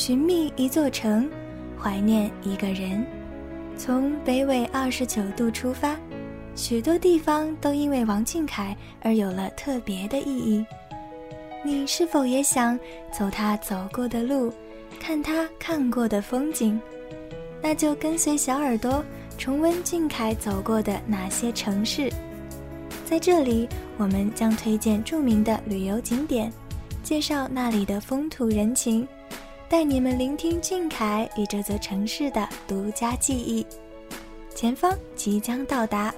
寻觅一座城，怀念一个人。从北纬二十九度出发，许多地方都因为王俊凯而有了特别的意义。你是否也想走他走过的路，看他看过的风景？那就跟随小耳朵重温俊凯走过的那些城市。在这里，我们将推荐著名的旅游景点，介绍那里的风土人情。带你们聆听俊凯与这座城市的独家记忆。前方即将到达。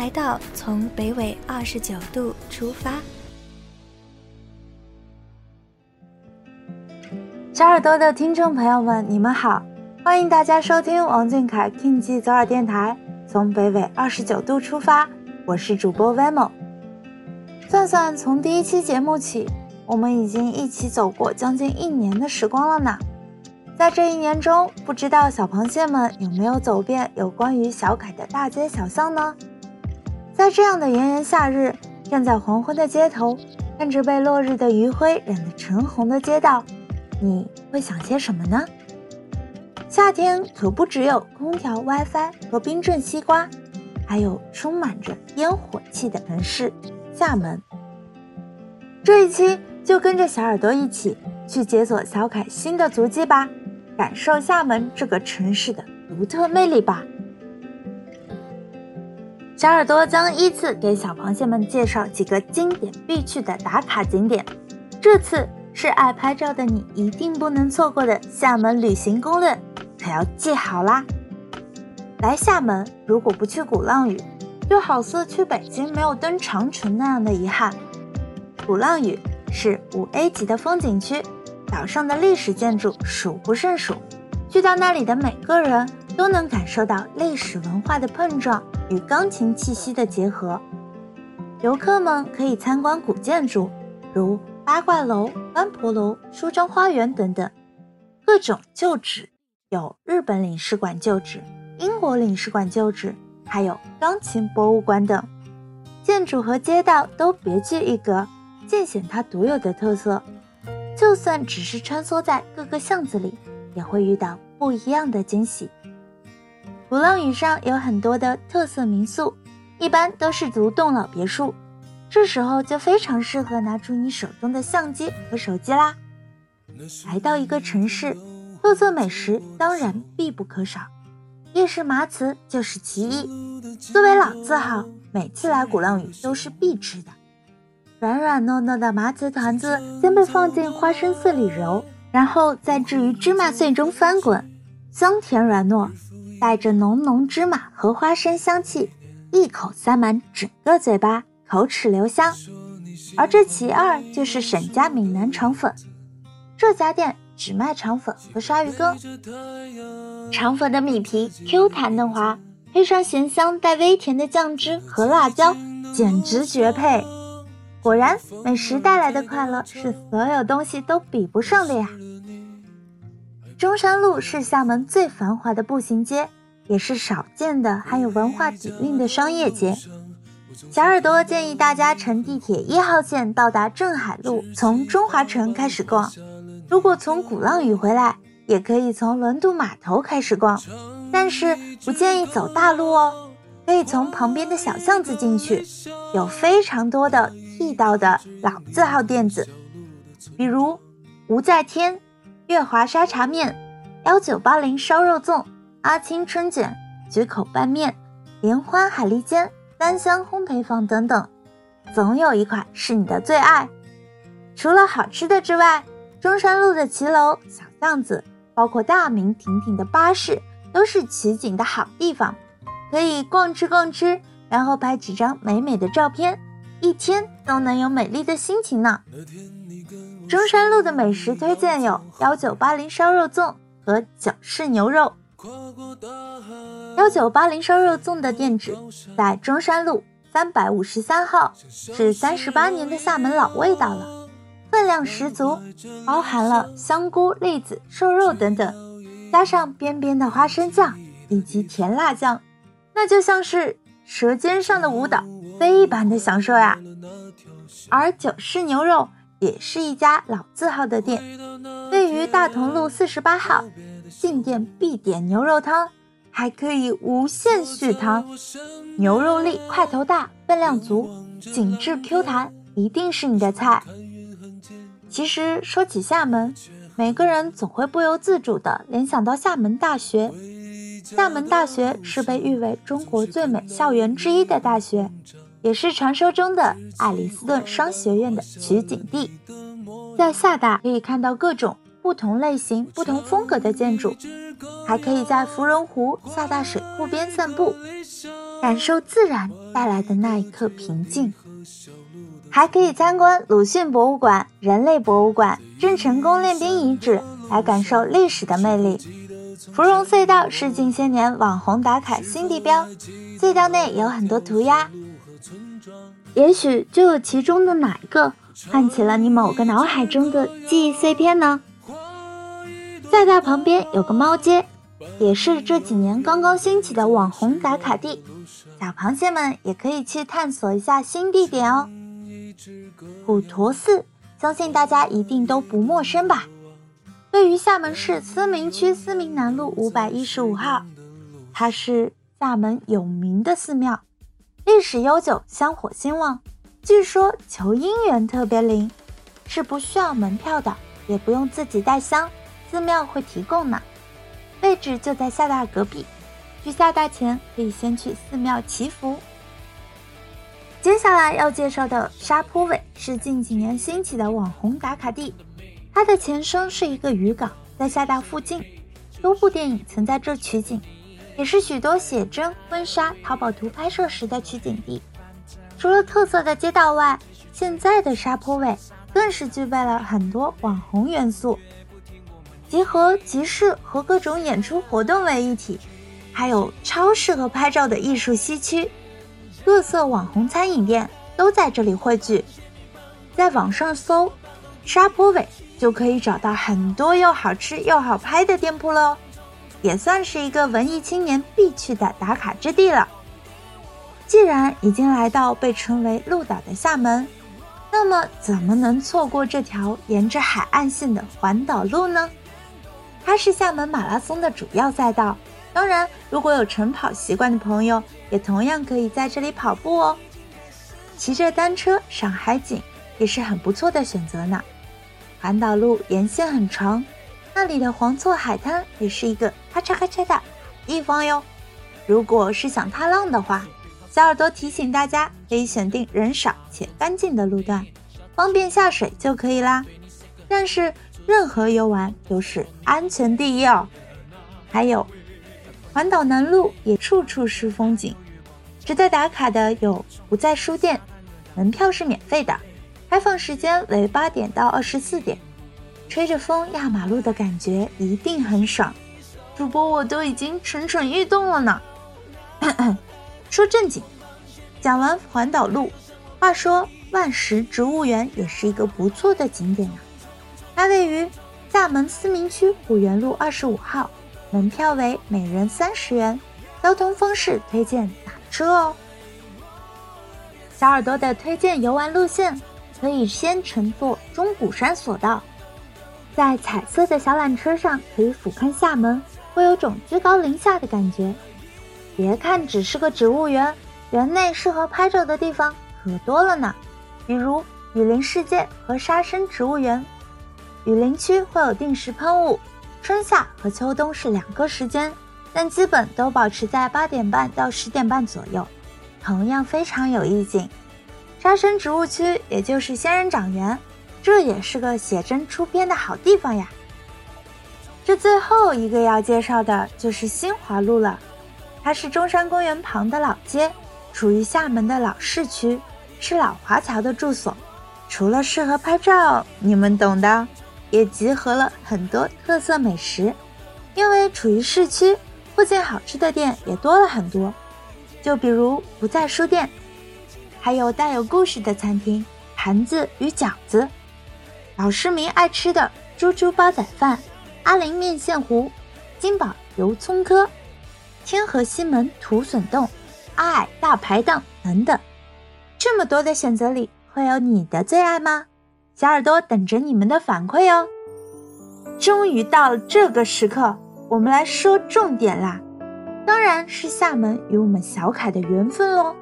来到从北纬二十九度出发，小耳朵的听众朋友们，你们好！欢迎大家收听王俊凯 King 记左耳电台，从北纬二十九度出发，我是主播 Vemo。算算从第一期节目起，我们已经一起走过将近一年的时光了呢。在这一年中，不知道小螃蟹们有没有走遍有关于小凯的大街小巷呢？在这样的炎炎夏日，站在黄昏的街头，看着被落日的余晖染得橙红的街道，你会想些什么呢？夏天可不只有空调、WiFi 和冰镇西瓜，还有充满着烟火气的城市——厦门。这一期就跟着小耳朵一起去解锁小凯新的足迹吧，感受厦门这个城市的独特魅力吧。小耳朵将依次给小螃蟹们介绍几个经典必去的打卡景点。这次是爱拍照的你一定不能错过的厦门旅行攻略，可要记好啦！来厦门如果不去鼓浪屿，就好似去北京没有登长城那样的遗憾。鼓浪屿是五 A 级的风景区，岛上的历史建筑数不胜数，去到那里的每个人都能感受到历史文化的碰撞。与钢琴气息的结合，游客们可以参观古建筑，如八卦楼、湾婆楼、舒张花园等等；各种旧址，有日本领事馆旧址、英国领事馆旧址，还有钢琴博物馆等。建筑和街道都别具一格，尽显它独有的特色。就算只是穿梭在各个巷子里，也会遇到不一样的惊喜。鼓浪屿上有很多的特色民宿，一般都是独栋老别墅，这时候就非常适合拿出你手中的相机和手机啦。来到一个城市，特色美食当然必不可少，夜市麻糍就是其一。作为老字号，每次来鼓浪屿都是必吃的。软软糯糯的麻糍团子先被放进花生碎里揉，然后再置于芝麻碎中翻滚，香甜软糯。带着浓浓芝麻和花生香气，一口塞满整个嘴巴，口齿留香。而这其二就是沈家闽南肠粉，这家店只卖肠粉和鲨鱼羹。肠粉的米皮 Q 弹嫩滑，配上咸香带微甜的酱汁和辣椒，简直绝配。果然，美食带来的快乐是所有东西都比不上的呀。中山路是厦门最繁华的步行街，也是少见的含有文化底蕴的商业街。小耳朵建议大家乘地铁一号线到达镇海路，从中华城开始逛。如果从鼓浪屿回来，也可以从轮渡码头开始逛，但是不建议走大路哦，可以从旁边的小巷子进去，有非常多的地道的老字号店子，比如吴在天。月华沙茶面、幺九八零烧肉粽、阿青春卷、绝口拌面、莲花海蛎煎、三香烘焙坊等等，总有一款是你的最爱。除了好吃的之外，中山路的骑楼、小巷子，包括大名鼎鼎的巴士，都是取景的好地方，可以逛吃逛吃，然后拍几张美美的照片，一天都能有美丽的心情呢。中山路的美食推荐有幺九八零烧肉粽和角式牛肉、幺九八零烧肉粽的店址在中山路三百五十三号，是三十八年的厦门老味道了，分量十足，包含了香菇、栗子、瘦肉等等，加上边边的花生酱以及甜辣酱，那就像是舌尖上的舞蹈，非一般的享受呀。而九式牛肉也是一家老字号的店，位于大同路四十八号，进店必点牛肉汤。还可以无限续汤，牛肉粒块头大，分量足，紧致 Q 弹，一定是你的菜。其实说起厦门，每个人总会不由自主地联想到厦门大学。厦门大学是被誉为中国最美校园之一的大学，也是传说中的爱丽斯顿商学院的取景地。在厦大可以看到各种不同类型、不同风格的建筑。还可以在芙蓉湖厦大水库边散步，感受自然带来的那一刻平静。还可以参观鲁迅博物馆、人类博物馆、郑成功练兵遗址，来感受历史的魅力。芙蓉隧道是近些年网红打卡新地标，隧道内有很多涂鸦，也许就有其中的哪一个唤起了你某个脑海中的记忆碎片呢？厦大旁边有个猫街，也是这几年刚刚兴起的网红打卡地，小螃蟹们也可以去探索一下新地点哦。普陀寺，相信大家一定都不陌生吧？位于厦门市思明区思明南路五百一十五号，它是厦门有名的寺庙，历史悠久，香火兴旺，据说求姻缘特别灵，是不需要门票的，也不用自己带香。寺庙会提供呢，位置就在厦大隔壁。去厦大前可以先去寺庙祈福。接下来要介绍的沙坡尾是近几年兴起的网红打卡地，它的前身是一个渔港，在厦大附近，多部电影曾在这取景，也是许多写真、婚纱、淘宝图拍摄时的取景地。除了特色的街道外，现在的沙坡尾更是具备了很多网红元素。集合集市和各种演出活动为一体，还有超适合拍照的艺术西区，各色网红餐饮店都在这里汇聚。在网上搜“沙坡尾”，就可以找到很多又好吃又好拍的店铺喽，也算是一个文艺青年必去的打卡之地了。既然已经来到被称为“鹿岛”的厦门，那么怎么能错过这条沿着海岸线的环岛路呢？它是厦门马拉松的主要赛道，当然，如果有晨跑习惯的朋友，也同样可以在这里跑步哦。骑着单车赏海景也是很不错的选择呢。环岛路沿线很长，那里的黄厝海滩也是一个咔嚓咔嚓的地方哟。如果是想踏浪的话，小耳朵提醒大家，可以选定人少且干净的路段，方便下水就可以啦。但是。任何游玩都是安全第一哦。还有，环岛南路也处处是风景。值得打卡的有不在书店，门票是免费的，开放时间为八点到二十四点。吹着风压马路的感觉一定很爽，主播我都已经蠢蠢欲动了呢。说正经，讲完环岛路，话说万石植物园也是一个不错的景点呢。它位于厦门思明区虎园路二十五号，门票为每人三十元，交通方式推荐打车哦。小耳朵的推荐游玩路线，可以先乘坐钟鼓山索道，在彩色的小缆车上可以俯瞰厦门，会有种居高临下的感觉。别看只是个植物园，园内适合拍照的地方可多了呢，比如雨林世界和沙生植物园。雨林区会有定时喷雾，春夏和秋冬是两个时间，但基本都保持在八点半到十点半左右，同样非常有意境。沙生植物区也就是仙人掌园，这也是个写真出片的好地方呀。这最后一个要介绍的就是新华路了，它是中山公园旁的老街，处于厦门的老市区，是老华侨的住所。除了适合拍照，你们懂的。也集合了很多特色美食，因为处于市区，附近好吃的店也多了很多，就比如不在书店，还有带有故事的餐厅——盘子与饺子，老市民爱吃的猪猪煲仔饭、阿林面线糊、金宝油葱窠、天河西门土笋冻、阿矮大排档等等。这么多的选择里，会有你的最爱吗？小耳朵等着你们的反馈哦。终于到了这个时刻，我们来说重点啦，当然是厦门与我们小凯的缘分喽。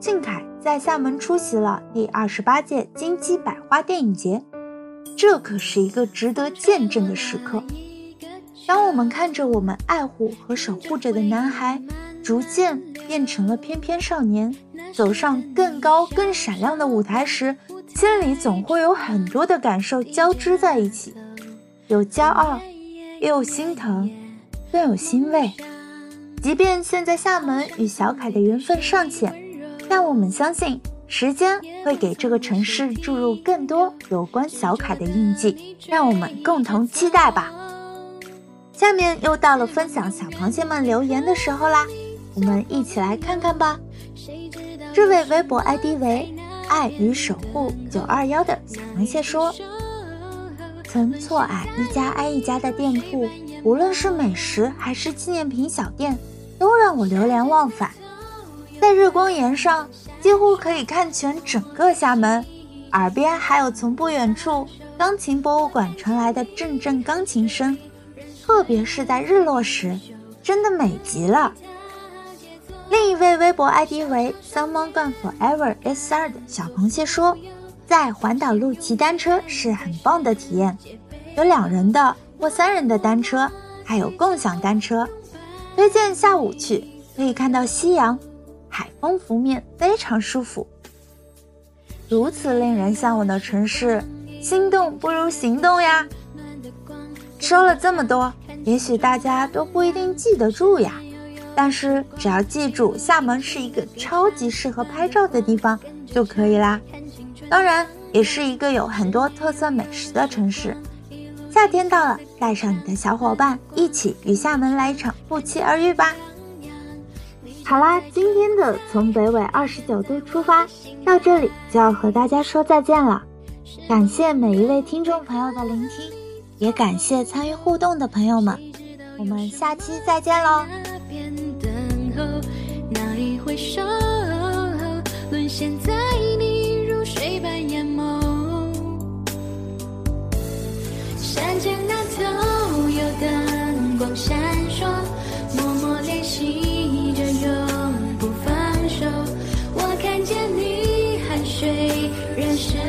靖凯在厦门出席了第二十八届金鸡百花电影节，这可是一个值得见证的时刻。当我们看着我们爱护和守护着的男孩，逐渐变成了翩翩少年，走上更高更闪亮的舞台时，心里总会有很多的感受交织在一起，有骄傲，也有心疼，更有欣慰。即便现在厦门与小凯的缘分尚浅，但我们相信时间会给这个城市注入更多有关小凯的印记，让我们共同期待吧。下面又到了分享小螃蟹们留言的时候啦，我们一起来看看吧。这位微博 ID 为。爱与守护九二幺的小螃蟹说：“曾错爱一家挨一家的店铺，无论是美食还是纪念品小店，都让我流连忘返。在日光岩上，几乎可以看全整个厦门，耳边还有从不远处钢琴博物馆传来的阵阵钢琴声，特别是在日落时，真的美极了。”另一位微博 ID 为 Someone Gone Forever S 二的小螃蟹说，在环岛路骑单车是很棒的体验，有两人的或三人的单车，还有共享单车，推荐下午去，可以看到夕阳，海风拂面，非常舒服。如此令人向往的城市，心动不如行动呀！说了这么多，也许大家都不一定记得住呀。但是只要记住，厦门是一个超级适合拍照的地方就可以啦。当然，也是一个有很多特色美食的城市。夏天到了，带上你的小伙伴，一起与厦门来一场不期而遇吧。好啦，今天的从北纬二十九度出发到这里就要和大家说再见了。感谢每一位听众朋友的聆听，也感谢参与互动的朋友们。我们下期再见喽。那一回首，沦陷在水